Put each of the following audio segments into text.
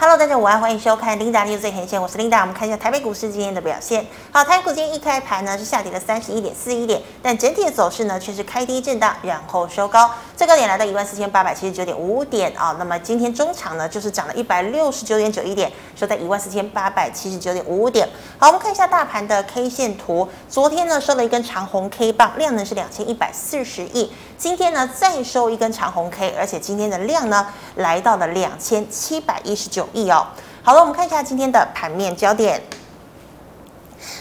Hello，大家午安，欢迎收看 Linda 的最前线，我是林达。我们看一下台北股市今天的表现。好，台北股今天一开盘呢是下跌了三十一点四一点，但整体的走势呢却是开低震荡，然后收高，最高点来到一万四千八百七十九点五五点啊。那么今天中场呢就是涨了一百六十九点九一点，收在一万四千八百七十九点五五点。好，我们看一下大盘的 K 线图，昨天呢收了一根长红 K 棒，量呢是两千一百四十亿。今天呢再收一根长红 K，而且今天的量呢来到了两千七百一十九亿哦。好了，我们看一下今天的盘面焦点。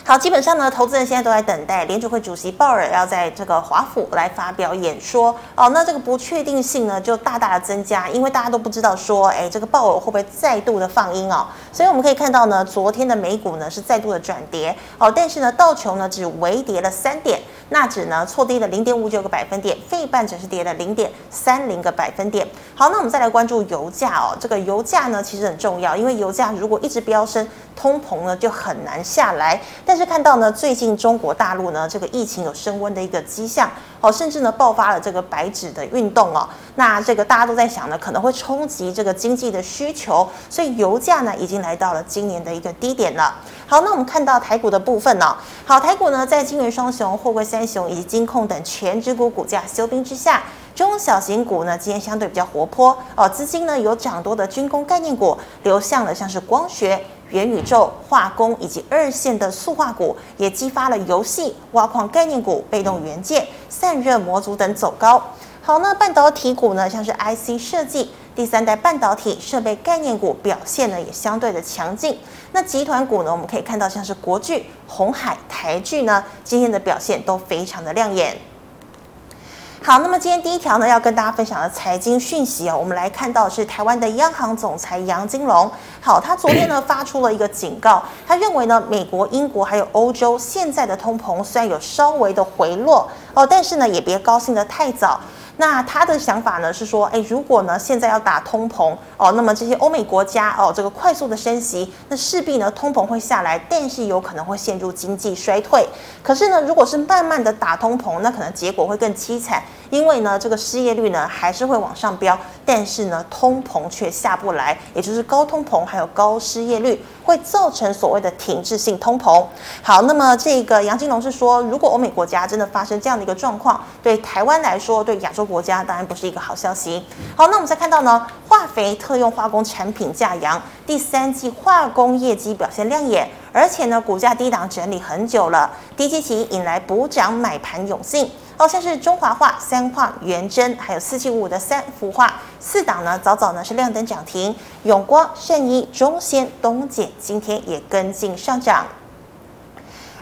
好，基本上呢，投资人现在都在等待联储会主席鲍尔要在这个华府来发表演说哦。那这个不确定性呢，就大大的增加，因为大家都不知道说，哎，这个鲍尔会不会再度的放鹰哦。所以我们可以看到呢，昨天的美股呢是再度的转跌哦，但是呢，道琼呢只微跌了三点。纳指呢挫低了零点五九个百分点，费半则是跌了零点三零个百分点。好，那我们再来关注油价哦。这个油价呢其实很重要，因为油价如果一直飙升，通膨呢就很难下来。但是看到呢最近中国大陆呢这个疫情有升温的一个迹象哦，甚至呢爆发了这个白纸的运动哦。那这个大家都在想呢可能会冲击这个经济的需求，所以油价呢已经来到了今年的一个低点了。好，那我们看到台股的部分呢、哦，好，台股呢在金元双雄、货柜三雄以及金控等全指股股价休兵之下，中小型股呢今天相对比较活泼哦，资金呢有涨多的军工概念股流向了像是光学、元宇宙、化工以及二线的塑化股，也激发了游戏、挖矿概念股、被动元件、散热模组等走高。好，那半导体股呢，像是 IC 设计。第三代半导体设备概念股表现呢也相对的强劲。那集团股呢，我们可以看到像是国巨、红海、台聚呢，今天的表现都非常的亮眼。好，那么今天第一条呢，要跟大家分享的财经讯息啊，我们来看到是台湾的央行总裁杨金龙。好，他昨天呢发出了一个警告，他认为呢，美国、英国还有欧洲现在的通膨虽然有稍微的回落哦，但是呢也别高兴得太早。那他的想法呢是说，哎，如果呢现在要打通膨哦，那么这些欧美国家哦，这个快速的升息，那势必呢通膨会下来，但是有可能会陷入经济衰退。可是呢，如果是慢慢的打通膨，那可能结果会更凄惨，因为呢这个失业率呢还是会往上飙，但是呢通膨却下不来，也就是高通膨还有高失业率。会造成所谓的停滞性通膨。好，那么这个杨金龙是说，如果欧美国家真的发生这样的一个状况，对台湾来说，对亚洲国家当然不是一个好消息。好，那我们再看到呢，化肥特用化工产品价扬，第三季化工业绩表现亮眼，而且呢，股价低档整理很久了，低基期引来补涨买盘涌进。哦，像是中华化、三化、元真，还有四七五五的三福化四档呢，早早呢是亮灯涨停。永光、圣一、中仙、东碱今天也跟进上涨。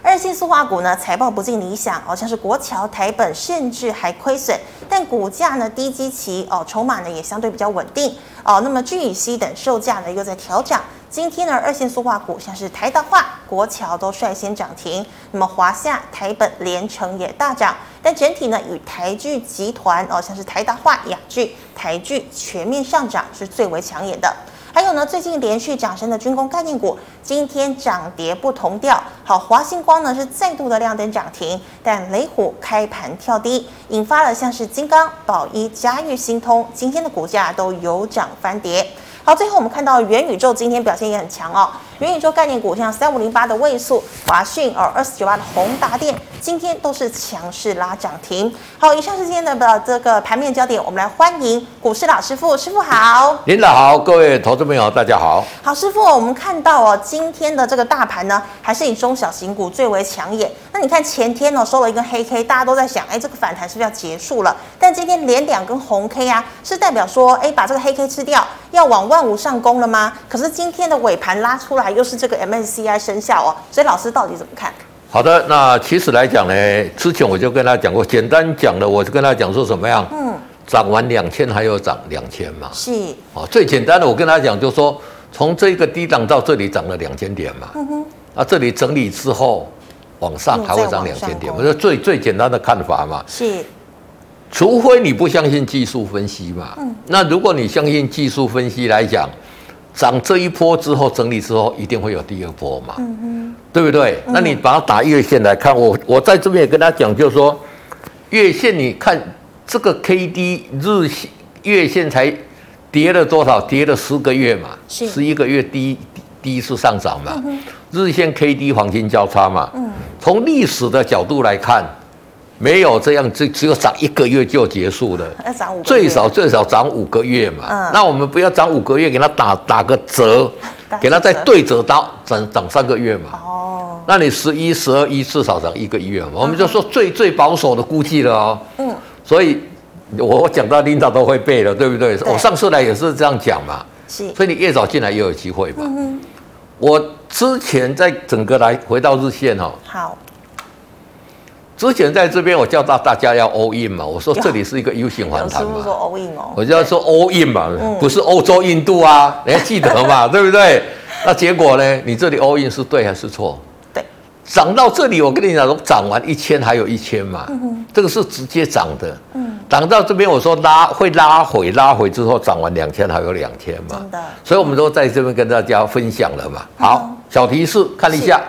二线塑化股呢，财报不尽理想，好、像是国桥、台本，甚至还亏损，但股价呢低基期哦，筹码呢也相对比较稳定哦。那么聚乙烯等售价呢又在调涨。今天呢，二线塑化股像是台达化、国桥都率先涨停，那么华夏、台本、联成也大涨，但整体呢，与台聚集团哦，像是台达化、雅聚、台聚全面上涨是最为抢眼的。还有呢，最近连续涨升的军工概念股，今天涨跌不同调。好，华星光呢是再度的亮灯涨停，但雷虎开盘跳低，引发了像是金刚、宝一、嘉裕、新通今天的股价都有涨翻跌。好，最后我们看到元宇宙今天表现也很强哦。元宇宙概念股像三五零八的位速、华讯哦，二四九八的宏达电，今天都是强势拉涨停。好，以上是今天的这个盘面焦点，我们来欢迎股市老师傅，师傅好。领导好，各位投资朋友大家好。好，师傅，我们看到哦，今天的这个大盘呢，还是以中小型股最为抢眼。那你看前天哦，收了一根黑 K，大家都在想，哎，这个反弹是不是要结束了？但今天连两根红 K 啊，是代表说，哎，把这个黑 K 吃掉，要往万五上攻了吗？可是今天的尾盘拉出来，又是这个 MSCI 生效哦，所以老师到底怎么看？好的，那其实来讲呢，之前我就跟他讲过，简单讲的，我就跟他讲说怎么样？嗯，涨完两千还有涨两千嘛？是。哦，最简单的，我跟他讲就是说，从这个低档到这里涨了两千点嘛。嗯哼。啊，这里整理之后往上还会涨两千点，我说最最简单的看法嘛。是。除非你不相信技术分析嘛，嗯，那如果你相信技术分析来讲，涨这一波之后整理之后，一定会有第二波嘛，对不对？那你把它打月线来看，我我在这边也跟他讲，就是说月线你看这个 K D 日线月线才跌了多少？跌了十个月嘛，十一个月第一第一次上涨嘛，嗯、日线 K D 黄金交叉嘛，嗯，从历史的角度来看，没有这样，只只有涨一个月就结束了，要涨五，最少最少涨五个月嘛，嗯，那我们不要涨五个月，给它打打个折，给它再对折到涨涨三个月嘛，哦，那你十一、十二、一至少涨一个月嘛，我们就说最最保守的估计了哦，嗯，所以。我讲到领导都会背了，对不对？对。我上次来也是这样讲嘛，是。所以你越早进来越有机会嘛。嗯哼。我之前在整个来回到日线哈。好。之前在这边我叫到大家要 all in 嘛，我说这里是一个 U 型反弹嘛。说 all in 哦。我就要说 all in 嘛，嗯、不是欧洲印度啊，你还记得嘛？对不对？那结果呢？你这里 all in 是对还是错？对涨到这里，我跟你讲，涨完一千还有一千嘛，嗯、这个是直接涨的。涨、嗯、到这边，我说拉会拉回，拉回之后涨完两千还有两千嘛。真的，所以我们都在这边跟大家分享了嘛。好，嗯、小提示看一下，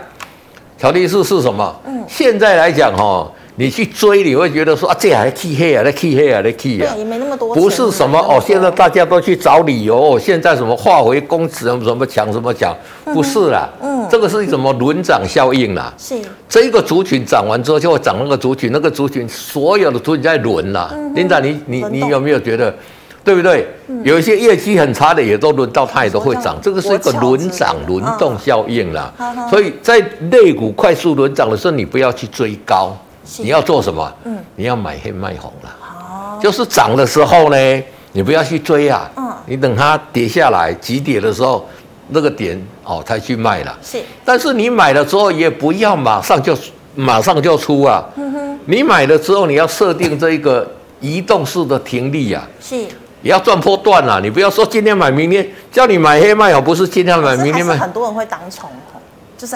小提示是什么？嗯、现在来讲哈。你去追，你会觉得说啊，这还起黑啊，那起黑啊，那起啊，对，也没那么多。不是什么哦，现在大家都去找理由，哦、现在什么化回公什么什么强什么强，不是啦，嗯，这个是什么轮涨效应啦？是，这一个族群涨完之后就会涨那个族群，那个族群所有的族群在轮啦。琳达、嗯哼，你你你有没有觉得，对不对？嗯、有一些业绩很差的也都轮到它也都会涨，这个是一个轮涨轮动效应啦。嗯、所以在肋股快速轮涨的时候，你不要去追高。你要做什么？嗯，你要买黑卖红了。哦，就是涨的时候呢，你不要去追啊。嗯，你等它跌下来急跌的时候，那个点哦才去卖了。是，但是你买了之后也不要马上就马上就出啊。嗯哼，你买了之后你要设定这一个移动式的停利啊。是，也要赚波段啊。你不要说今天买明天叫你买黑卖红，不是今天买明天卖。很多人会当冲。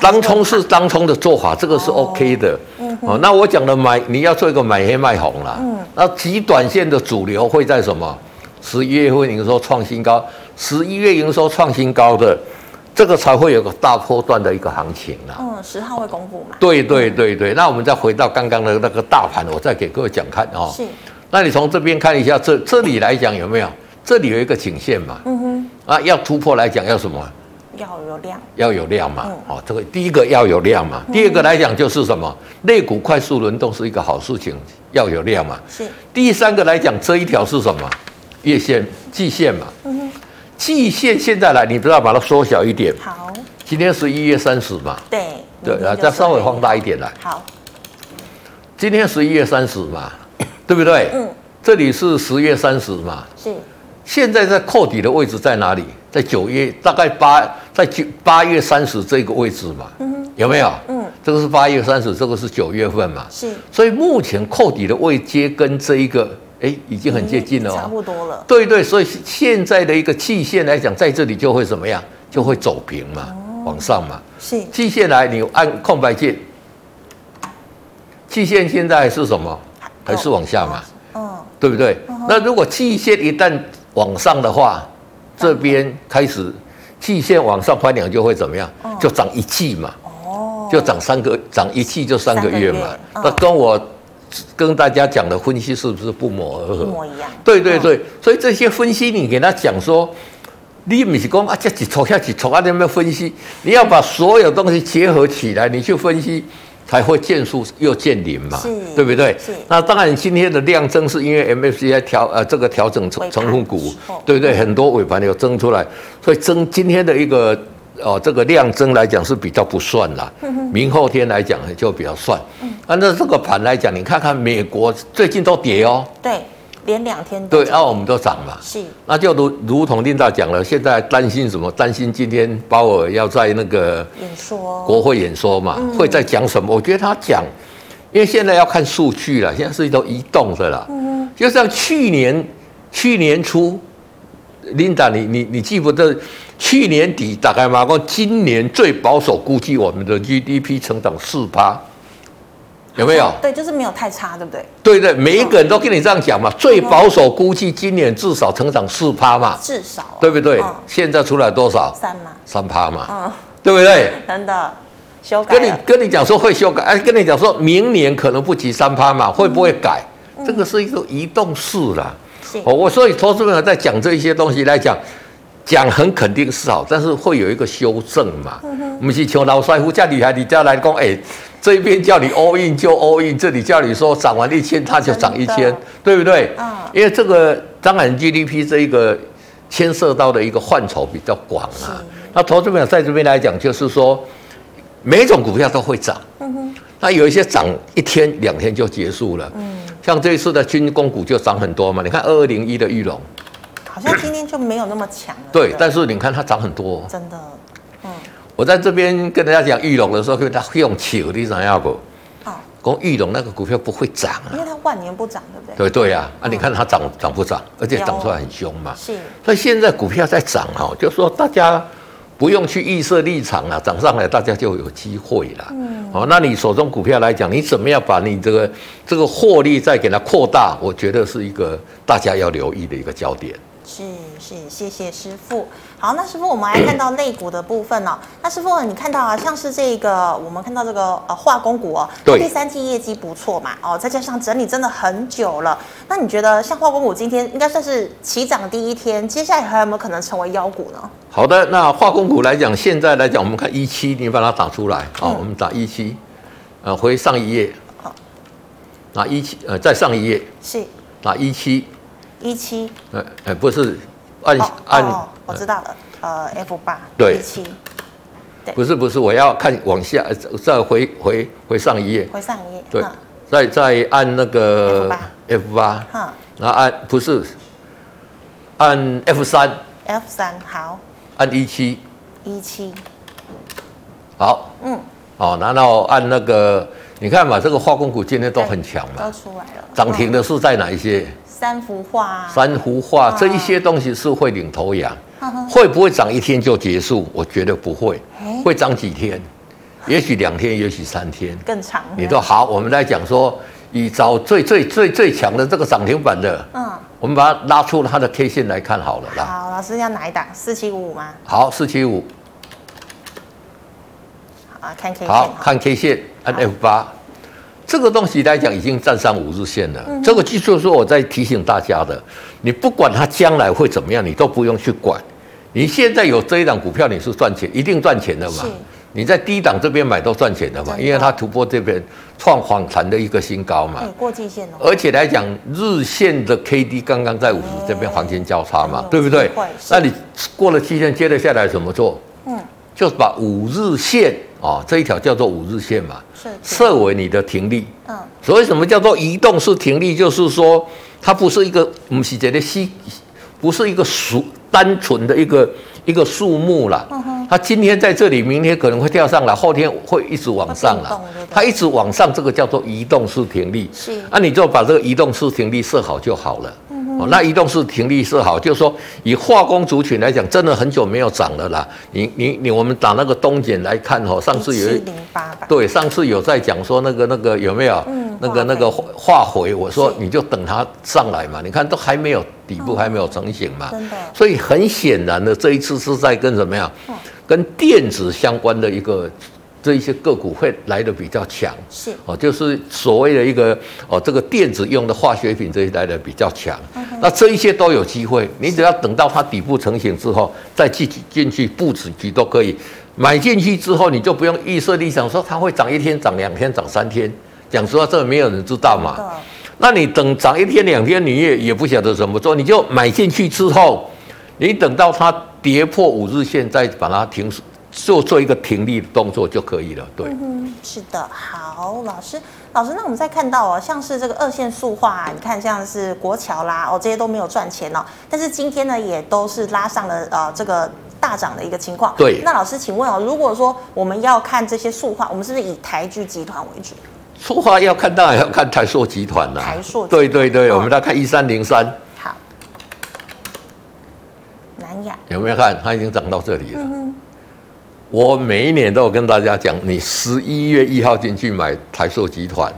当冲是当冲的做法，这个是 OK 的。哦，哦，那我讲的买，你要做一个买黑卖红啦。嗯。那极短线的主流会在什么？十一月份营收创新高，十一月营收创新高的，这个才会有个大波段的一个行情啦。嗯，十号会公布嘛？对对对对。那我们再回到刚刚的那个大盘，我再给各位讲看哦。是。那你从这边看一下，这这里来讲有没有？这里有一个颈线嘛？嗯哼。啊，要突破来讲要什么？要有量，要有量嘛，嗯哦，这个第一个要有量嘛，嗯、第二个来讲就是什么，肋骨快速轮动是一个好事情，要有量嘛。是。第三个来讲，这一条是什么？月线、季线嘛。嗯。季线现在来，你不要把它缩小一点。好。今天是一月三十嘛。对。对，啊再稍微放大一点来。好。今天十一月三十嘛，对不对？嗯。这里是十月三十嘛。是。现在在扣底的位置在哪里？在九月，大概八，在九八月三十这个位置嘛，嗯、有没有？嗯，这个是八月三十，这个是九月份嘛。是，所以目前扣底的位阶跟这一个，哎，已经很接近了、哦，差不多了。对对，所以现在的一个季线来讲，在这里就会怎么样？就会走平嘛，哦、往上嘛。是，季线来，你按空白键，季线现在是什么？还是往下嘛？嗯、哦，对不对？哦、那如果季线一旦往上的话，这边开始季线往上翻两就会怎么样？就涨一季嘛，就涨三个，涨一季就三个月嘛。那跟我跟大家讲的分析是不是不谋而合？一模一样。对对对，所以这些分析你给他讲说，你不是讲啊，这几撮下几撮啊，你没有分析？你要把所有东西结合起来，你去分析。才会见数又见零嘛，是对不对？是。那当然，今天的量增是因为 m f c 调呃这个调整成成分股，对不对？很多尾盘有增出来，所以增今天的一个哦这个量增来讲是比较不算啦。明后天来讲就比较算。按照这个盘来讲，你看看美国最近都跌哦。对。连两天对，然后我们都涨嘛，是，那就如如同琳达讲了，现在担心什么？担心今天鲍尔要在那个演说国会演说嘛，会在讲什么？我觉得他讲，因为现在要看数据了，现在是一种移动的啦，嗯，就像去年去年初，琳达，你你你记不得去年底大概嘛？说今年最保守估计我们的 GDP 成长四趴。有没有？对，就是没有太差，对不对？对对，每一个人都跟你这样讲嘛。最保守估计今年至少成长四趴嘛，至少，对不对？现在出来多少？三嘛，三趴嘛，嗯，对不对？真的修改。跟你跟你讲说会修改，哎，跟你讲说明年可能不及三趴嘛，会不会改？这个是一个移动式的，哦，我所以投资朋友在讲这一些东西来讲，讲很肯定是好，但是会有一个修正嘛。嗯哼。不是像老帅傅叫女孩，你家来讲，哎，这边叫你 all in 就 all in，这里叫你说涨完一千，它就涨一千，对不对？嗯。因为这个当然 GDP 这一个牵涉到的一个范畴比较广啊。那投资朋友在这边来讲，就是说每一种股票都会涨。嗯哼。那有一些涨一天两天就结束了。嗯。像这一次的军工股就涨很多嘛，你看二二零一的玉龙，好像今天就没有那么强了。对，但是你看它涨很多，真的。嗯，我在这边跟大家讲玉龙的时候，跟他用球的怎样不？哦，讲裕隆那个股票不会涨啊，因为它万年不涨，对不对？对对呀，啊，你看它涨涨不涨，而且涨出来很凶嘛。是。所以现在股票在涨哈，就说大家。不用去预设立场了，涨上来大家就有机会了。嗯，好，那你手中股票来讲，你怎么样把你这个这个获利再给它扩大？我觉得是一个大家要留意的一个焦点。是是，谢谢师傅。好，那师傅，我们来看到肋骨的部分哦。那师傅，你看到啊，像是这个，我们看到这个呃化工股哦，对，第三季业绩不错嘛，哦，再加上整理真的很久了。那你觉得像化工股今天应该算是起涨第一天，接下来还有没有可能成为妖股呢？好的，那化工股来讲，现在来讲，我们看一期，你把它打出来，好，我们打一期，呃，回上一页，好，拿一期，呃，再上一页，是，拿一期。一七，呃，呃，不是，按按，我知道了，呃，F 八，对，一七，对，不是不是，我要看往下，再回回回上一页，回上一页，对，再再按那个 F 八，哈，然后按不是，按 F 三，F 三好，按一七，一七，好，嗯，好，然后按那个，你看嘛，这个化工股今天都很强嘛，都出来了，涨停的是在哪一些？三幅画，三幅画，这一些东西是会领头羊，会不会涨一天就结束？我觉得不会，会涨几天，也许两天，也许三天，更长。你说好，我们来讲说，以找最最最最强的这个涨停板的，嗯，我们把它拉出它的 K 线来看好了啦。好，老师要哪一档？四七五五吗？好，四七五。好，看 K 线。好，看 K 线，按 F 八。这个东西来讲已经站上五日线了。嗯、这个就是说我在提醒大家的，你不管它将来会怎么样，你都不用去管。你现在有这一档股票，你是赚钱，一定赚钱的嘛。你在低档这边买都赚钱的嘛，的因为它突破这边创反弹的一个新高嘛。过季线。而且来讲，日线的 K D 刚刚在五十这边黄金交叉嘛，对不对？那你过了期限，接着下来怎么做？嗯，就是把五日线。哦，这一条叫做五日线嘛，设为你的停利。嗯，所以什么叫做移动式停利？就是说，它不是一个，我们是觉得西，不是一个数单纯的一个一个数目啦。嗯哼，它今天在这里，明天可能会跳上来，后天会一直往上了。它一直往上，这个叫做移动式停利。是，那你就把这个移动式停利设好就好了。那移动式停利是好，就是说以化工族群来讲，真的很久没有涨了啦。你你你，我们打那个东碱来看哦，上次有一对，上次有在讲说那个那个有没有？嗯，那个那个化回，我说你就等它上来嘛。你看都还没有底部还没有成型嘛，真的。所以很显然的，这一次是在跟什么样？跟电子相关的一个。这一些个股会来的比较强，是。哦，就是所谓的一个哦，这个电子用的化学品这些来的比较强，嗯、那这一些都有机会，你只要等到它底部成型之后，再进进去布局都可以。买进去之后，你就不用预设立场说它会涨一天、涨两天、涨三天，讲实话，这个没有人知道嘛。嗯、那你等涨一天两天，你也也不晓得怎么做，你就买进去之后，你等到它跌破五日线，再把它停做做一个停利的动作就可以了，对。嗯，是的，好，老师，老师，那我们再看到哦，像是这个二线塑化，你看像是国桥啦，哦，这些都没有赚钱哦，但是今天呢，也都是拉上了呃这个大涨的一个情况。对。那老师，请问哦，如果说我们要看这些塑化，我们是不是以台剧集团为主？塑化要看，当然要看台塑集团啦。台塑。对对对，哦、我们来看一三零三。好。南亚。有没有看？它已经涨到这里了。嗯我每一年都有跟大家讲，你十一月一号进去买台塑集团，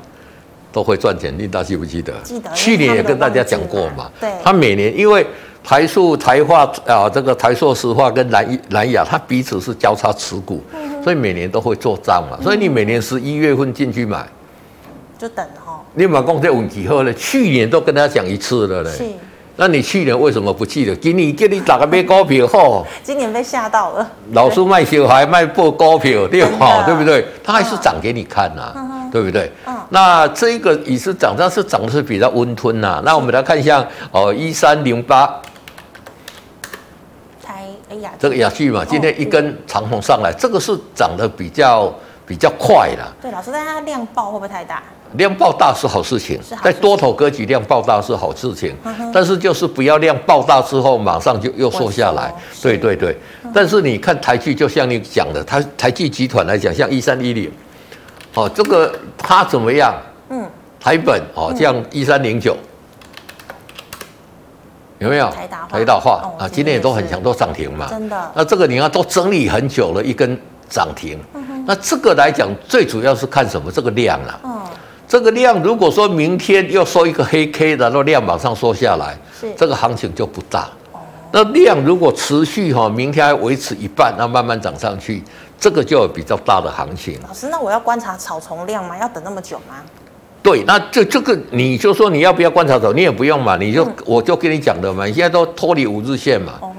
都会赚钱。你大家记不记得？记得。去年也跟大家讲过嘛。对。他每年因为台塑、台化啊，这个台塑石化跟南南亚，它彼此是交叉持股，嗯、所以每年都会做账嘛。所以你每年十一月份进去买，就等哈。你把公司运气好了，去年都跟大家讲一次了嘞。是。那你去年为什么不去了？今年给你打个买股票吼，今年被吓到了。老师卖小孩卖破股票，对吧？对不对？他还是涨给你看呐、啊，嗯、对不对？嗯、那这一个也是涨，但是涨的是比较温吞呐、啊。那我们来看一下哦，一三零八，台哎呀，这个雅聚嘛，今天一根长红上来，哦、这个是涨得比较比较快了。对，老师，但它量爆会不会太大？量爆大是好事情，在多头格局量爆大是好事情，但是就是不要量爆大之后马上就又缩下来。对对对，但是你看台剧，就像你讲的，台台剧集团来讲，像一三一零，哦，这个它怎么样？嗯，台本哦，这样一三零九，有没有？台达台达化啊，今天也都很强，都涨停嘛。真的。那这个你看都整理很久了，一根涨停。那这个来讲，最主要是看什么？这个量啊。这个量如果说明天又收一个黑 K 的，那量马上缩下来，是这个行情就不大。哦、那量如果持续哈，明天还维持一半，那慢慢涨上去，这个就有比较大的行情。老师，那我要观察草丛量吗？要等那么久吗？对，那这这个你就说你要不要观察走，你也不用嘛，你就、嗯、我就跟你讲的嘛，你现在都脱离五日线嘛。哦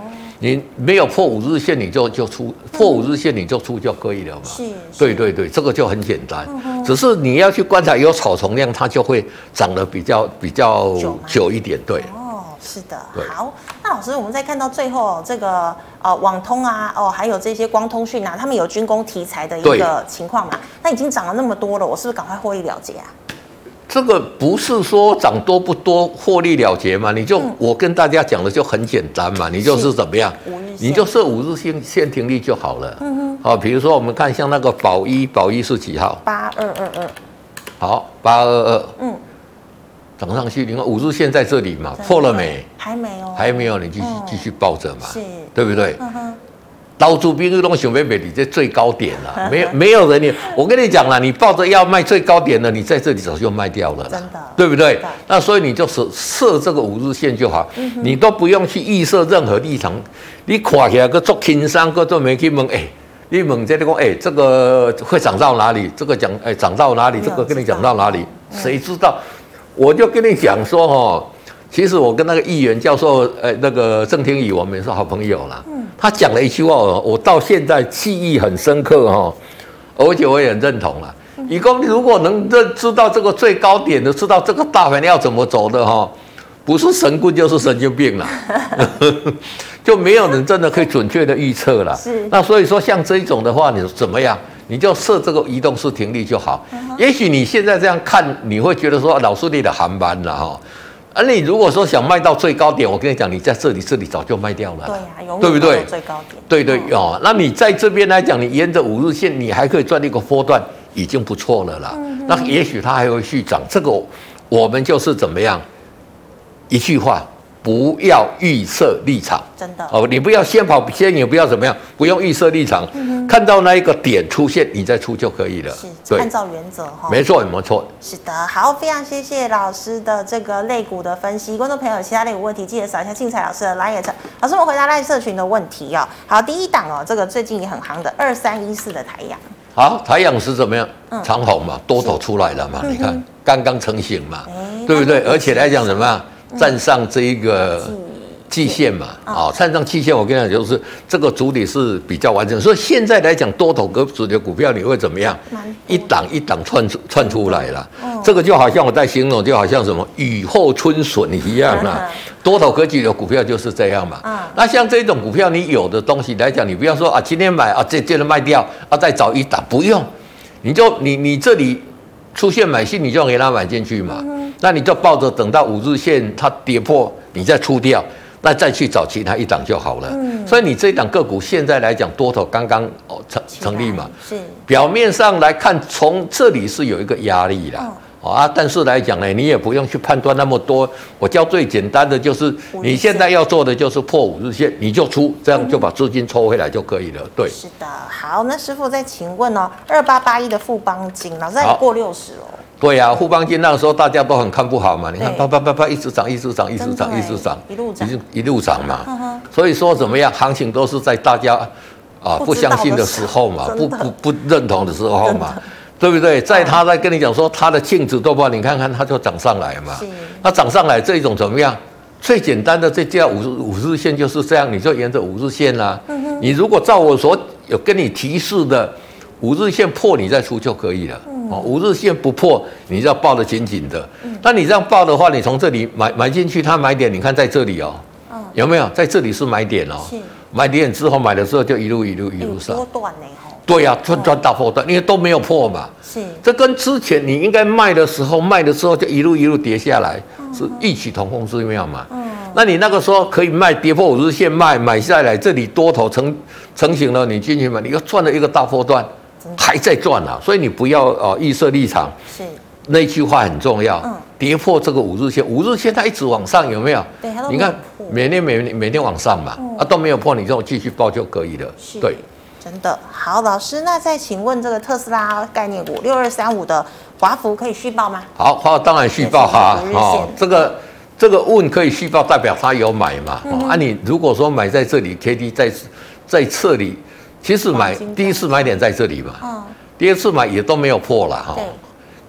你没有破五日线，你就就出破五日线，你就出就可以了嘛。是，对对对，这个就很简单。只是你要去观察有草丛量，它就会长得比较比较久一点。对。哦，是的。好，那老师，我们再看到最后这个呃网通啊，哦，还有这些光通讯啊，他们有军工题材的一个情况嘛？那已经涨了那么多了，我是不是赶快获利了结啊？这个不是说涨多不多获利了结嘛？你就、嗯、我跟大家讲的就很简单嘛，你就是怎么样，你就设五日线线停利就好了。嗯哼。好，比如说我们看像那个宝一，宝一是几号？八二二二。好，八二二。嗯。涨上去，你看五日线在这里嘛，破了没？还没有。还没有，你继续、嗯、继续抱着嘛，是对不对？嗯哼。刀猪兵都想买买你这最高点了，没有没有人你，我跟你讲了，你抱着要卖最高点的，你在这里早就卖掉了，真的，对不对？那所以你就设设这个五日线就好，你都不用去预设任何立场，你垮起来个做轻商个做没去问，哎，你问这里讲，哎，这个会涨到哪里？这个讲，哎，涨到哪里？这个跟你讲到哪里？谁知道？我就跟你讲说，哦。其实我跟那个议员教授，呃，那个郑天宇，我们也是好朋友啦。嗯。他讲了一句话，我到现在记忆很深刻哈，而且我也很认同了。以后如果能认知道这个最高点的，知道这个大盘要怎么走的哈，不是神棍就是神经病了，就没有人真的可以准确的预测了。是。那所以说，像这一种的话，你怎么样？你就设这个移动式停利就好。也许你现在这样看，你会觉得说老师你的航班了哈。而你如果说想卖到最高点，我跟你讲，你在这里这里早就卖掉了，对呀，对不对？最高点，对对哦。那你在这边来讲，你沿着五日线，你还可以赚一个波段，已经不错了啦。嗯、那也许它还会续涨，这个我们就是怎么样？一句话。不要预设立场，真的哦，你不要先跑先，也不要怎么样，不用预设立场，嗯、看到那一个点出现，你再出就可以了。是，对按照原则哈。没错，没错。是的，好，非常谢谢老师的这个肋骨的分析。观众朋友其他类股问题，记得扫一下庆财老师的 LINE。老师，我们回答 LINE 社群的问题哦。好，第一档哦，这个最近也很行的二三一四的台阳。好，台阳是怎么样？嗯、长虹嘛，多头出来了嘛？你看，刚刚成型嘛，欸、对不对？而且来讲什么？站上这一个季线嘛，啊，站上季线，我跟你讲，就是这个主体是比较完整。所以现在来讲，多头格局的股票你会怎么样？一档一档窜出窜出来了。这个就好像我在形容，就好像什么雨后春笋一样啊。多头格局的股票就是这样嘛。那像这种股票，你有的东西来讲，你不要说啊，今天买啊，这接着卖掉啊，再找一档，不用，你就你你这里出现买进，你就给它买进去嘛。那你就抱着等到五日线它跌破，你再出掉，那再去找其他一档就好了。嗯，所以你这一档个股现在来讲多头刚刚哦成成立嘛，是表面上来看，从这里是有一个压力啦。哦啊，但是来讲呢，你也不用去判断那么多。我教最简单的就是，你现在要做的就是破五日线，你就出，这样就把资金抽回来就可以了。对，是的。好，那师傅再请问哦，二八八一的富邦金，老师还过六十哦。对呀、啊，富邦金那个时候大家都很看不好嘛，你看啪啪啪啪一直涨，一直涨，一直涨，一直涨，一路涨，一路涨嘛。呵呵所以说怎么样，行情都是在大家啊不相信的时候嘛，不不不认同的时候嘛，对不对？在他在跟你讲说他的净值多不好，你看看他就涨上来嘛。是，那涨上来这一种怎么样？最简单的这叫五日五日线就是这样，你就沿着五日线啦、啊。嗯。你如果照我所有跟你提示的五日线破，你再出就可以了。嗯。哦，五日线不破，你就要抱得紧紧的。嗯。那你这样抱的话，你从这里买买进去，它买点，你看在这里哦。嗯。有没有在这里是买点哦？是。买点之后买的时候就一路一路一路上。多段呢？对呀、啊，赚赚大波段，因为都没有破嘛。是。这跟之前你应该卖的时候卖的时候就一路一路跌下来，嗯、是异曲同工之妙嘛。嗯。那你那个时候可以卖跌破五日线卖买下来，这里多头成成型了，你进去买，你又赚了一个大波段，还在赚啊。所以你不要哦预设立场。是。那句话很重要。嗯。跌破这个五日线，五日线它一直往上，有没有？对，你看每天每每天往上嘛，嗯、啊都没有破，你这种继续报就可以了。是。对。真的好，老师，那再请问这个特斯拉概念股六二三五的华孚可以续报吗？好，好，当然续报哈。哦，这个这个问可以续报，代表他有买嘛？嗯、啊，你如果说买在这里，K D 在在这里，其实买第一次买点在这里嘛，嗯，第二次买也都没有破了哈。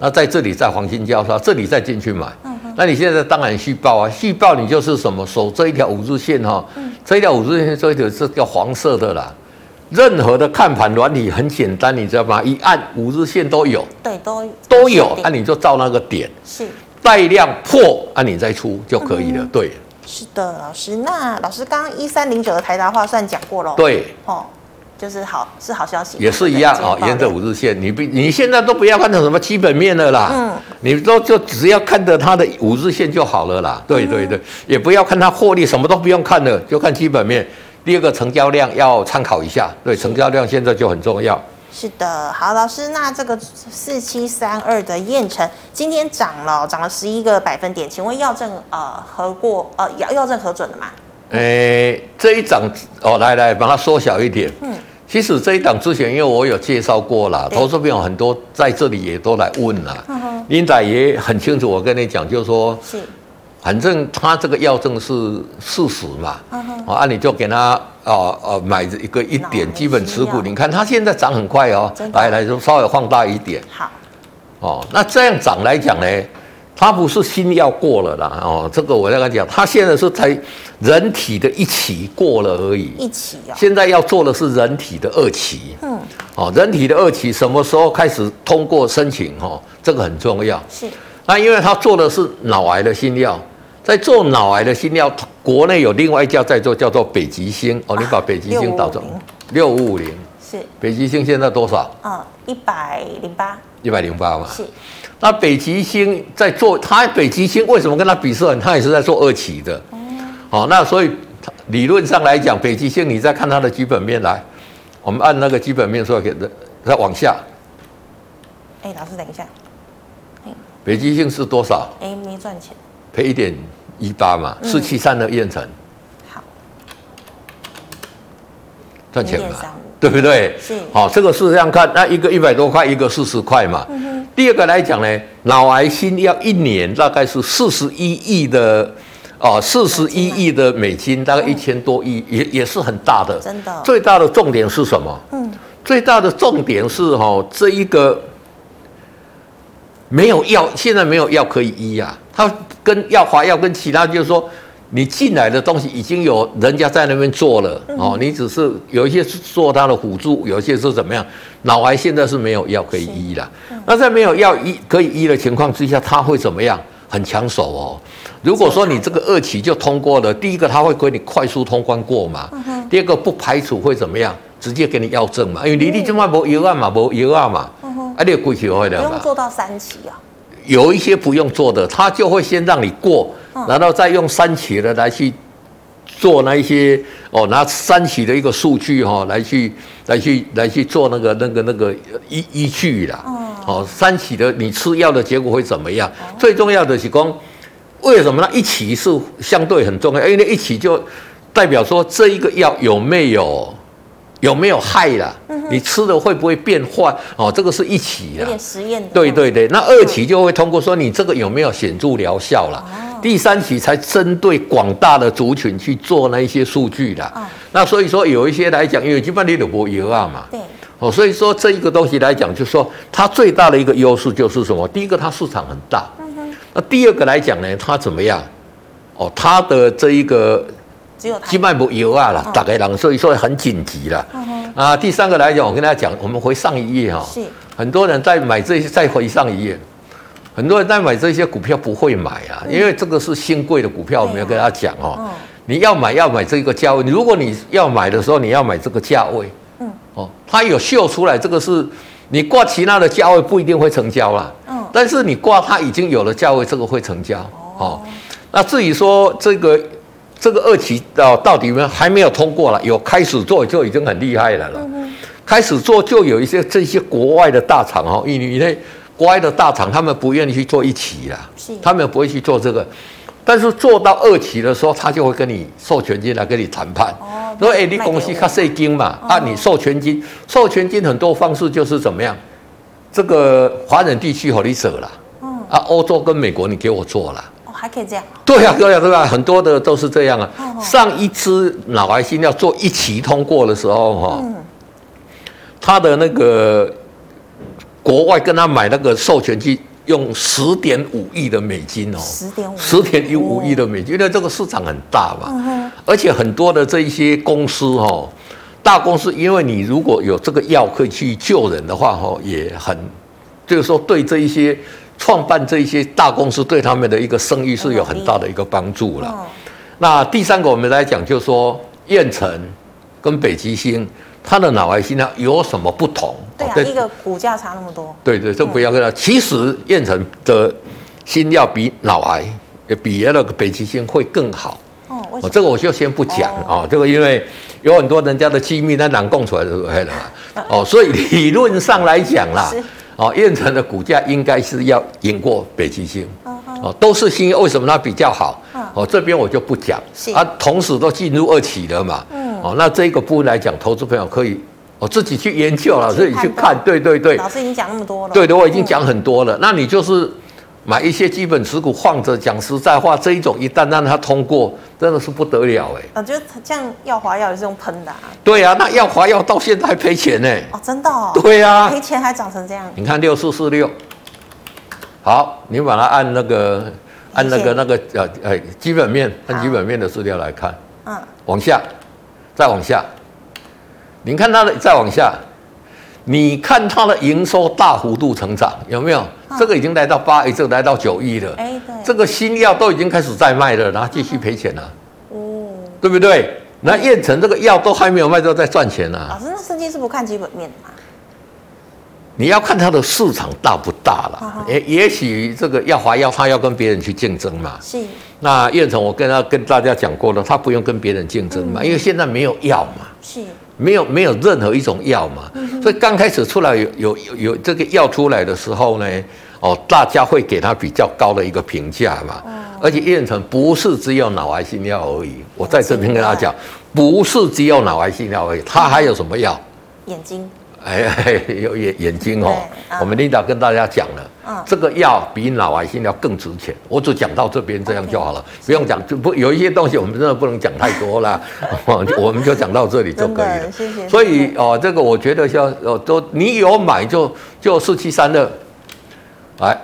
那在这里在黄金交叉，这里再进去买，嗯，那你现在当然续报啊，续报你就是什么守这一条五日线哈，嗯，这一条五日线这一条是叫黄色的啦。任何的看盘软体很简单，你知道吗？一按五日线都有，对，都都有，那、啊、你就照那个点，是。带量破，啊，你再出就可以了。嗯、对，是的，老师。那老师刚刚一三零九的台达话算讲过了，对，哦，就是好是好消息，也是一样啊，沿着五日线，你不你现在都不要看到什么基本面了啦，嗯，你都就只要看着它的五日线就好了啦。对对对，嗯、也不要看它获利，什么都不用看了，就看基本面。第二个成交量要参考一下，对，成交量现在就很重要。是的，好，老师，那这个四七三二的燕城今天涨了，涨了十一个百分点，请问药证呃核过呃药药证核准了吗？诶、欸，这一涨哦，来来，把它缩小一点。嗯，其实这一档之前因为我有介绍过了，投资朋友很多在这里也都来问了，林仔，也很清楚，我跟你讲，就是说是。反正他这个药证是事实嘛，啊，你就给他啊啊买一个一点基本持股，你看它现在涨很快哦，来来就稍微放大一点，好，哦，那这样涨来讲呢，它不是新药过了啦，哦，这个我要跟他讲，他现在是在人体的一期过了而已，一期啊，现在要做的是人体的二期，嗯，哦，人体的二期什么时候开始通过申请？哦，这个很重要，是，那因为他做的是脑癌的新药。在做脑癌的新药，国内有另外一家在做，叫做北极星。哦，你把北极星导成六五五零，是北极星现在多少？嗯，一百零八，一百零八嘛。是，那北极星在做，它北极星为什么跟它比算？它也是在做二期的。哦，好，那所以理论上来讲，北极星你再看它的基本面来，我们按那个基本面说给的，再往下。哎，老师等一下。北极星是多少？哎，没赚钱。赔一点一八嘛，四七三的燕城，好，赚钱嘛，对不对？是，好，这个是这样看，那一个一百多块，一个四十块嘛。嗯、哼第二个来讲呢，脑癌新药一年大概是四十一亿的，哦，四十一亿的美金，大概一千多亿，嗯、也也是很大的。真的。最大的重点是什么？嗯，最大的重点是哈、哦，这一个没有药，现在没有药可以医啊，它。跟药华药跟其他就是说，你进来的东西已经有人家在那边做了哦，你只是有一些是做它的辅助，有一些是怎么样？脑癌现在是没有药可以医了，那在没有药医可以医的情况之下，它会怎么样？很抢手哦。如果说你这个二期就通过了，第一个它会给你快速通关过嘛，第二个不排除会怎么样，直接给你药证嘛，因为你你这么没药啊嘛，没药啊嘛，啊你过去会的嘛，不用做到三期啊。有一些不用做的，他就会先让你过，然后再用三期的来去做那一些哦，拿三期的一个数据哈，来去来去来去做那个那个那个依依据啦。哦，三期的你吃药的结果会怎么样？最重要的是光，为什么呢？一期是相对很重要，因为一期就代表说这一个药有没有。有没有害啦？嗯、你吃了会不会变坏？哦，这个是一起的，有点实验的。对对对，那二期就会通过说你这个有没有显著疗效啦。哦、第三期才针对广大的族群去做那一些数据的。哦、那所以说有一些来讲，因为基本你都不油啊嘛。对。哦，所以说这一个东西来讲，就是说它最大的一个优势就是什么？第一个它市场很大。那第二个来讲呢，它怎么样？哦，它的这一个只有静脉不油啊了，大概人所以说很紧急了。啊，第三个来讲，我跟大家讲，我们回上一页哈，是。很多人在买这些，再回上一页，很多人在买这些股票不会买啊，因为这个是新贵的股票，我们要跟大家讲哦，你要买要买这个价位，如果你要买的时候，你要买这个价位，嗯，哦，它有秀出来，这个是你挂其他的价位不一定会成交啦，嗯，但是你挂它已经有了价位，这个会成交，哦，那至于说这个。这个二期到到底没还没有通过了，有开始做就已经很厉害了了。开始做就有一些这些国外的大厂哦，因为国外的大厂他们不愿意去做一期啦，他们不会去做这个。但是做到二期的时候，他就会跟你授权金来跟你谈判。哦，说哎，你公司卡税金嘛，啊，你授权金，授权金很多方式就是怎么样？这个华人地区和你走了，啊，欧洲跟美国你给我做了。还可以这样？对呀，对呀，对吧？很多的都是这样啊。上一支脑癌新药做一期通过的时候，哈，他的那个国外跟他买那个授权金，用十点五亿的美金哦，十点五，十点五亿的美金，因为这个市场很大嘛。而且很多的这一些公司哈，大公司，因为你如果有这个药可以去救人的话，哈，也很，就是说对这一些。创办这一些大公司对他们的一个生意是有很大的一个帮助了。那第三个我们来讲，就是说燕城跟北极星，它的脑癌新药有什么不同？对啊，一个股价差那么多。对对，这不要跟他。其实燕城的新药比脑癌也比那个北极星会更好。哦，这个我就先不讲啊。这个因为有很多人家的机密那难供出来的，对吧？哦，所以理论上来讲啦。哦，燕城的股价应该是要赢过北极星，哦，都是新药，为什么它比较好？哦，这边我就不讲。啊，同时都进入二期了嘛。嗯。哦，那这个部分来讲，投资朋友可以哦自己去研究了，自己去看。对对对。老师已经讲那么多了。对的，我已经讲很多了。那你就是。买一些基本持股放着，讲实在话，这一种一旦让它通过，真的是不得了哎！我觉得这样药华药也是用喷的啊。对啊，那药华药到现在还赔钱呢。哦，真的哦。对啊，赔钱还涨成这样。你看六四四六，好，你把它按那个按那个那个呃呃基本面按基本面的资料来看，嗯，往下，再往下，你看它的再往下。你看它的营收大幅度成长，有没有？哦、这个已经来到八亿，这个来到九亿了。哎，对，这个新药都已经开始在卖了，然后继续赔钱了。哦，对不对？那燕城这个药都还没有卖，都在赚钱呢。老师，那设计是不看基本面的吗？你要看它的市场大不大了。也也许这个药华药，它要跟别人去竞争嘛。是。那燕城，我跟他跟大家讲过了，他不用跟别人竞争嘛，因为现在没有药嘛。是。没有没有任何一种药嘛，所以刚开始出来有有有有这个药出来的时候呢，哦，大家会给他比较高的一个评价嘛。而且验成不是只有脑癌新药而已，我在这边跟他讲，不是只有脑癌新药而已，它还有什么药？眼睛。哎，有眼眼睛哦，我们领导跟大家讲了，这个药比脑癌新药更值钱。我只讲到这边这样就好了，不用讲，就不有一些东西我们真的不能讲太多了，我们就讲到这里就可以了。谢谢。所以哦，这个我觉得像哦，都你有买就就四七三二，来，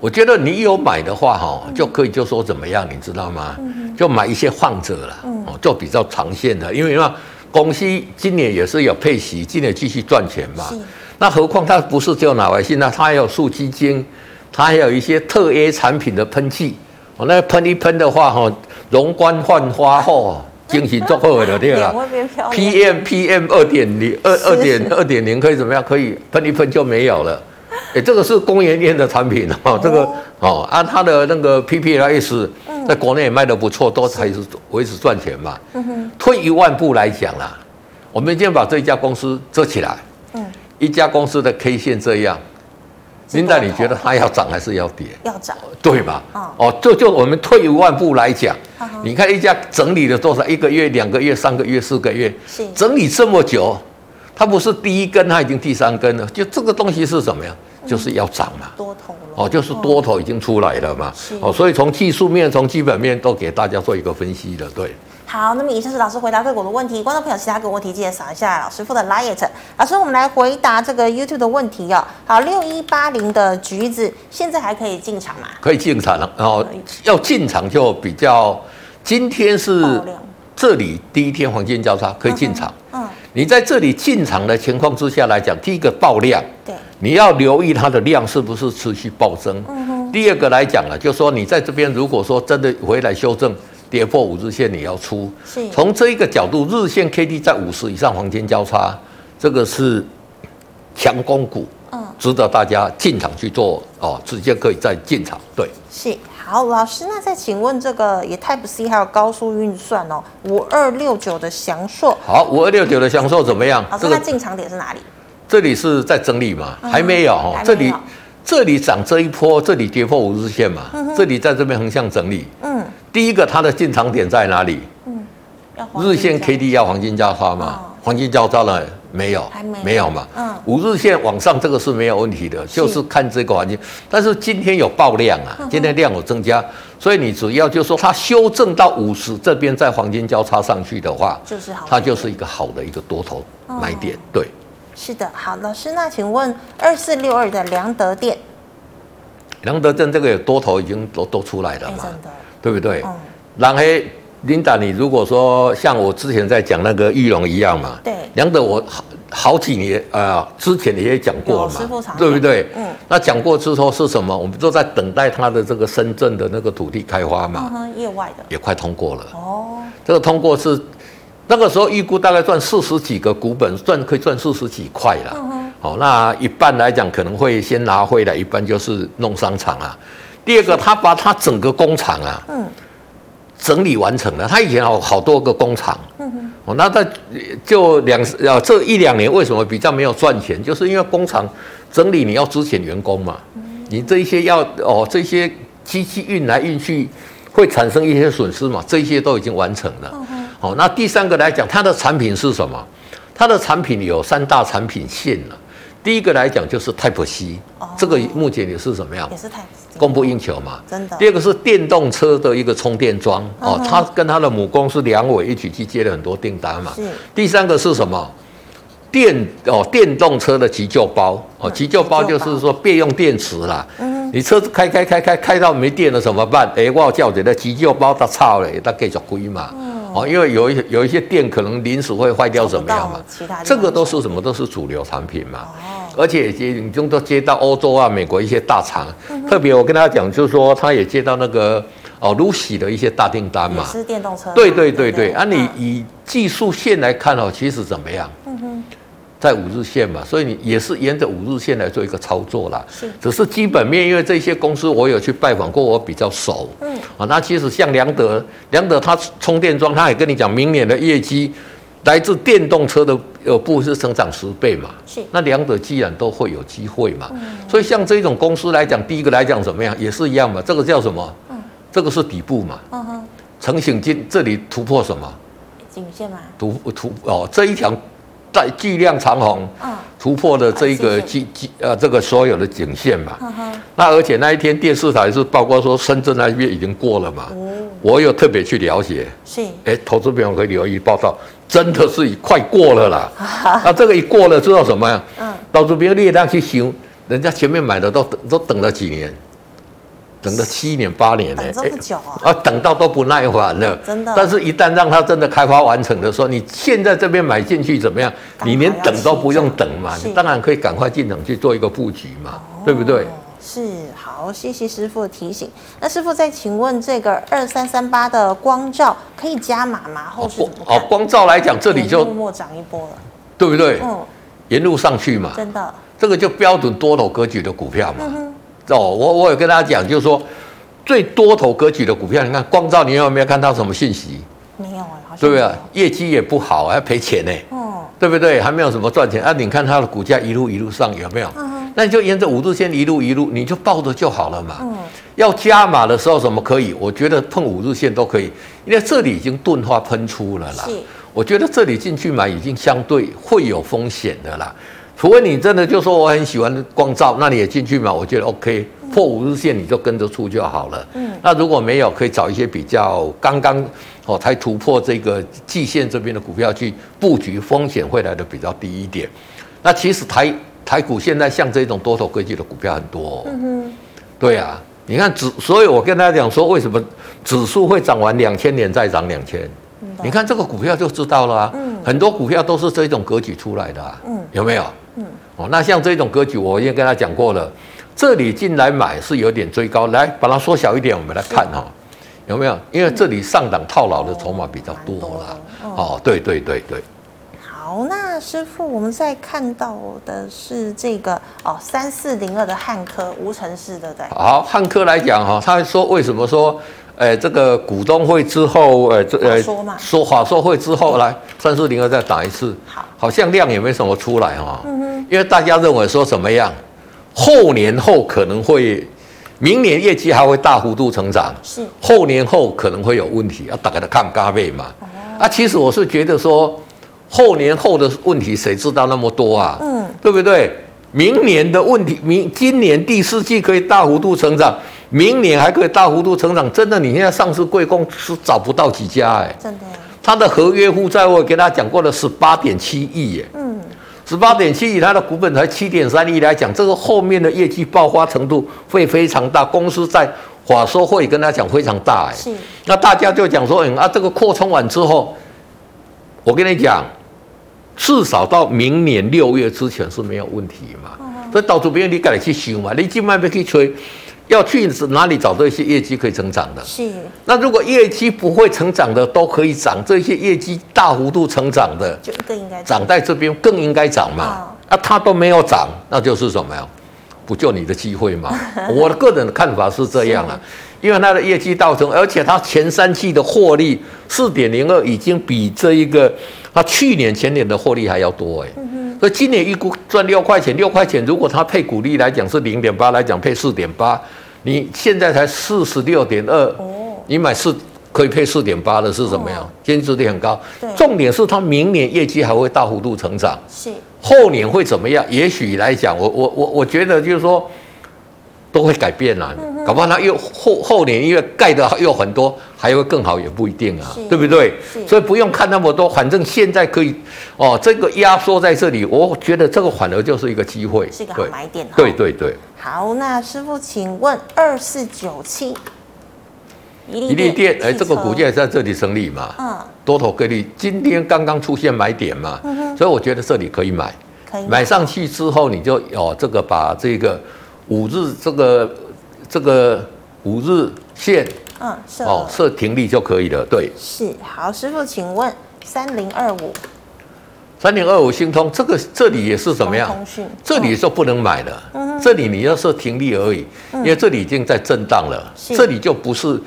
我觉得你有买的话哈，就可以就说怎么样，你知道吗？就买一些患者了，哦，就比较长线的，因为什么？公司今年也是有配息，今年继续赚钱嘛。那何况它不是只有脑癌细胞，它还有素基金，它还有一些特 A 产品的喷剂。哦，那喷一喷的话，哈，容光焕发后，精神足好的对了。PM PM 二点零二二点二点零可以怎么样？可以喷一喷就没有了。哎，这个是工研院的产品哦，这个哦，按它的那个 PPLS。在国内也卖的不错，都还是维持赚钱嘛。嗯、哼退一万步来讲啦，我们先把这一家公司遮起来。嗯、一家公司的 K 线这样，林达，你觉得它要涨还是要跌？要涨，对吧？哦，哦，就就我们退一万步来讲，嗯、你看一家整理了多少？一个月、两个月、三个月、四个月，整理这么久，它不是第一根，它已经第三根了。就这个东西是什么呀？就是要涨嘛，多头哦，就是多头已经出来了嘛，哦，所以从技术面、从基本面都给大家做一个分析了，对。好，那么以上是老师回答个股的问题，观众朋友其他个股问题记得扫一下老师傅的 Light。老师，我们来回答这个 YouTube 的问题哦。好，六一八零的橘子现在还可以进场吗？可以进场了，然后要进场就比较，今天是这里第一天黄金交叉可以进场。嗯，你在这里进场的情况之下来讲，第一个爆量，对，你要留意它的量是不是持续暴增。嗯。第二个来讲啊，就是说你在这边如果说真的回来修正。跌破五日线，你要出。是。从这一个角度，日线 K D 在五十以上，黄金交叉，这个是强攻股，嗯，值得大家进场去做哦，直接可以再进场。对。是。好，老师，那再请问这个也 Type C 还有高速运算哦，五二六九的祥硕。好，五二六九的祥硕怎么样？老师，它进场点是哪里？这里是在整理嘛？还没有哈，这里这里涨这一波，这里跌破五日线嘛？这里在这边横向整理。嗯。第一个，它的进场点在哪里？嗯，日线 K D 要黄金交叉嘛？黄金交叉了没有？还没，没有嘛？嗯，五日线往上这个是没有问题的，就是看这个环境。但是今天有爆量啊，今天量有增加，所以你只要就是说它修正到五十这边，在黄金交叉上去的话，就是好，它就是一个好的一个多头买点。对，是的，好，老师，那请问二四六二的良德店，良德电这个有多头已经都都出来了嘛？对不对？嗯、然后琳达，你如果说像我之前在讲那个玉龙一样嘛，对，两者我好好几年啊、呃，之前你也讲过了嘛，对不对？嗯，那讲过之后是什么？我们都在等待它的这个深圳的那个土地开发嘛，嗯、业外的也快通过了哦。这个通过是那个时候预估大概赚四十几个股本，赚可以赚四十几块了。嗯哼，好，那一半来讲可能会先拿回来，一半就是弄商场啊。第二个，他把他整个工厂啊，嗯，整理完成了。他以前有好多个工厂，哦，那他就两啊这一两年为什么比较没有赚钱？就是因为工厂整理你要资遣员工嘛，你这些要哦这些机器运来运去会产生一些损失嘛，这些都已经完成了。哦，那第三个来讲，它的产品是什么？它的产品有三大产品线了。第一个来讲就是 Type C，这个目前也是怎么样？也是 Type。供不应求嘛，真的。第二个是电动车的一个充电桩哦，他跟他的母公司梁伟一起去接了很多订单嘛。是。第三个是什么？电哦，电动车的急救包哦，急救包就是说备用电池啦。嗯。你车子开开开开开到没电了怎么办？哎，我叫你的急救包它操了，它继续归嘛。哦，因为有一有一些电可能临时会坏掉怎么样嘛？这个都是什么？都是主流产品嘛。而且接已经都接到欧洲啊、美国一些大厂，嗯、特别我跟他讲，就是说他也接到那个哦，Lucy 的一些大订单嘛，是电动车。对对对对，啊，你以技术线来看哦，其实怎么样？嗯哼，在五日线嘛，所以你也是沿着五日线来做一个操作啦。是，只是基本面，因为这些公司我有去拜访过，我比较熟。嗯，啊，那其实像良德，良德他充电桩，他也跟你讲明年的业绩。来自电动车的呃部是成长十倍嘛？是。那两者既然都会有机会嘛，嗯、所以像这种公司来讲，第一个来讲怎么样，也是一样嘛。这个叫什么？嗯。这个是底部嘛。嗯哼。成型金这里突破什么？颈线嘛。突突哦，这一条在巨量长虹。嗯。突破了这一个基基呃这个所有的颈线嘛。嗯哼。那而且那一天电视台是报告说深圳那边已经过了嘛。嗯。我有特别去了解。是。哎，投资朋友可以留意报道。真的是快过了啦，那这个一过了，知道什么呀？嗯，到这边列量去修，人家前面买的都等都等了几年，等了七年八年呢，等这么久啊，啊，等到都不耐烦了，真的。但是，一旦让它真的开发完成的时候，你现在这边买进去怎么样？你连等都不用等嘛，你当然可以赶快进场去做一个布局嘛，对不对？是，好，谢谢师傅的提醒。那师傅再请问，这个二三三八的光照可以加码吗？后市好，光照来讲，这里就默默涨一波了，对不对？嗯，沿路上去嘛，真的，这个就标准多头格局的股票嘛。嗯、哦，我我有跟大家讲，就是说最多头格局的股票，你看光照，你有没有看到什么信息？没有啊，对不对？业绩也不好，还赔钱呢。嗯，对不对？还没有什么赚钱啊？你看它的股价一路一路上，有没有？嗯那你就沿着五日线一路一路，你就抱着就好了嘛。嗯。要加码的时候，什么可以？我觉得碰五日线都可以，因为这里已经钝化喷出了啦。是。我觉得这里进去买已经相对会有风险的啦。除非你真的就说我很喜欢光照，那你也进去买，我觉得 OK。破五日线你就跟着出就好了。嗯。那如果没有，可以找一些比较刚刚哦，才突破这个季线这边的股票去布局，风险会来的比较低一点。那其实台台股现在像这种多头格局的股票很多，哦，嗯哼，对啊，你看指，所以我跟大家讲说，为什么指数会涨完两千年再涨两千？你看这个股票就知道了啊，嗯，很多股票都是这种格局出来的，啊，嗯，有没有？嗯，哦，那像这种格局，我已经跟他讲过了，这里进来买是有点追高，来把它缩小一点，我们来看哈，有没有？因为这里上档套牢的筹码比较多了，哦，对对对对。好，那师傅，我们在看到的是这个哦，三四零二的汉科无尘室，对不对？好，汉科来讲哈，他说为什么说？哎，这个股东会之后，哎，这呃，说法说会之后来三四零二再打一次，好，好像量也没什么出来哈，嗯哼，因为大家认为说怎么样，后年后可能会，明年业绩还会大幅度成长，是，后年后可能会有问题，要大概的看咖位嘛，啊，其实我是觉得说，后年后的问题谁知道那么多啊，嗯，对不对？明年的问题，明今年第四季可以大幅度成长。明年还可以大幅度成长，真的，你现在上市贵公司找不到几家哎，真的。他的合约负债我给大家讲过了，十八点七亿耶，嗯，十八点七亿，他的股本才七点三亿来讲，这个后面的业绩爆发程度会非常大。公司在法说会跟他讲非常大哎，是。那大家就讲说，嗯啊，这个扩充完之后，我跟你讲，至少到明年六月之前是没有问题嘛。嗯、所以到处别人你赶紧去修嘛，你今晚别去吹。要去哪里找这些业绩可以成长的？是。那如果业绩不会成长的都可以涨，这些业绩大幅度成长的，就更应该涨在这边更应该涨嘛。哦、啊，它都没有涨，那就是什么呀？不就你的机会嘛？我的个人的看法是这样啊，因为它的业绩到成，而且它前三季的获利四点零二已经比这一个它去年前年的获利还要多哎。所以今年预估赚六块钱，六块钱如果它配股利来讲是零点八来讲配四点八。你现在才四十六点二，你买四可以配四点八的是什么样？坚持率很高。重点是它明年业绩还会大幅度成长。是。后年会怎么样？也许来讲，我我我我觉得就是说。都会改变了，搞不好它又后后年因为盖的又很多，还会更好也不一定啊，对不对？所以不用看那么多，反正现在可以哦，这个压缩在这里，我觉得这个反而就是一个机会，是一个好买点。对对对。好，那师傅，请问二四九七，一利电，哎，这个股价在这里成立嘛？嗯。多头格局，今天刚刚出现买点嘛？所以我觉得这里可以买，买上去之后，你就哦，这个把这个。五日这个这个五日线，嗯，哦，设停利就可以了，对。是，好，师傅，请问三零二五，三零二五星通，这个这里也是怎么样？通讯，这里就不能买了，嗯，这里你要设停利而已，因为这里已经在震荡了，这里就不是，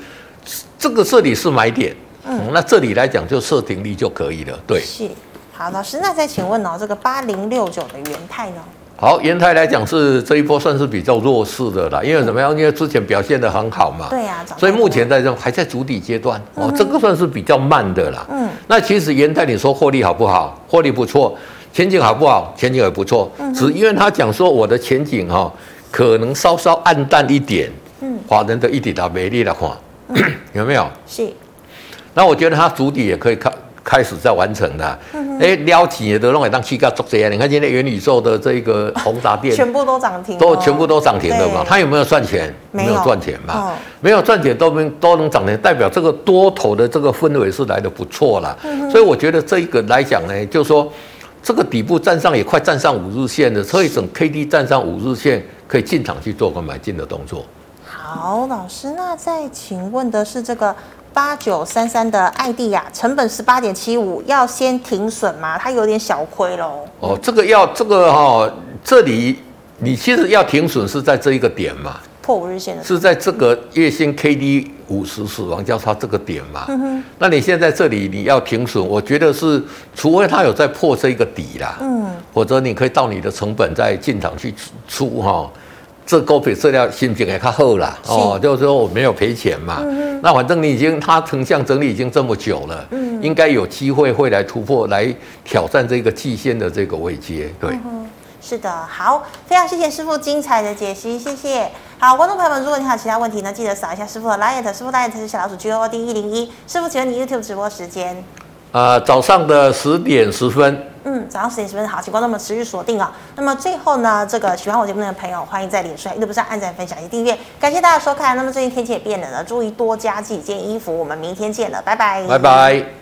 这个这里是买点，嗯，那这里来讲就设停利就可以了，对。是，好，老师，那再请问哦，这个八零六九的元泰呢？好，延泰来讲是这一波算是比较弱势的啦，因为怎么样？因为之前表现得很好嘛，对呀，所以目前在这还在筑底阶段哦，这个算是比较慢的啦。嗯，那其实延泰你说获利好不好？获利不错，前景好不好？前景也不错，只因为他讲说我的前景哈可能稍稍暗淡一点，嗯，华人的一点的美丽的话，有没有？是。那我觉得他筑底也可以看。开始在完成的，哎、嗯，撩起的弄来当气盖做这样。你看今天元宇宙的这个宏达电，全部都涨停，都全部都涨停了嘛？它有没有赚钱？没有赚钱嘛？哦、没有赚钱都能都能涨停，代表这个多头的这个氛围是来的不错啦。嗯、所以我觉得这一个来讲呢，就是说这个底部站上也快站上五日线了，所以整 K D 站上五日线，可以进场去做个买进的动作。好，老师，那再请问的是这个。八九三三的艾地亚成本十八点七五，要先停损吗？它有点小亏喽。哦，这个要这个哈、哦，这里你其实要停损是在这一个点嘛？破五日线的。是在这个月线 K D 五十死亡交叉这个点嘛？嗯哼。那你现在这里你要停损，我觉得是，除非它有在破这一个底啦，嗯，或者你可以到你的成本再进场去出哈。哦这股票资料心情也较好啦，哦，就是说我没有赔钱嘛。嗯、那反正你已经它成像整理已经这么久了，嗯、应该有机会会来突破，来挑战这个季线的这个位阶。对，是的，好，非常谢谢师傅精彩的解析，谢谢。好，观众朋友们，如果你还有其他问题呢，记得扫一下师傅的 LINE，师傅 LINE 是小老鼠 G O D 一零一。师傅，请问你 YouTube 直播时间？呃，早上的十点十分。嗯，早上十点十分，好，请观众们持续锁定啊、哦。那么最后呢，这个喜欢我节目的朋友，欢迎在脸书、YouTube 上按赞、分享及订阅，感谢大家收看。那么最近天气也变冷了，注意多加几件衣服。我们明天见了，拜拜，拜拜。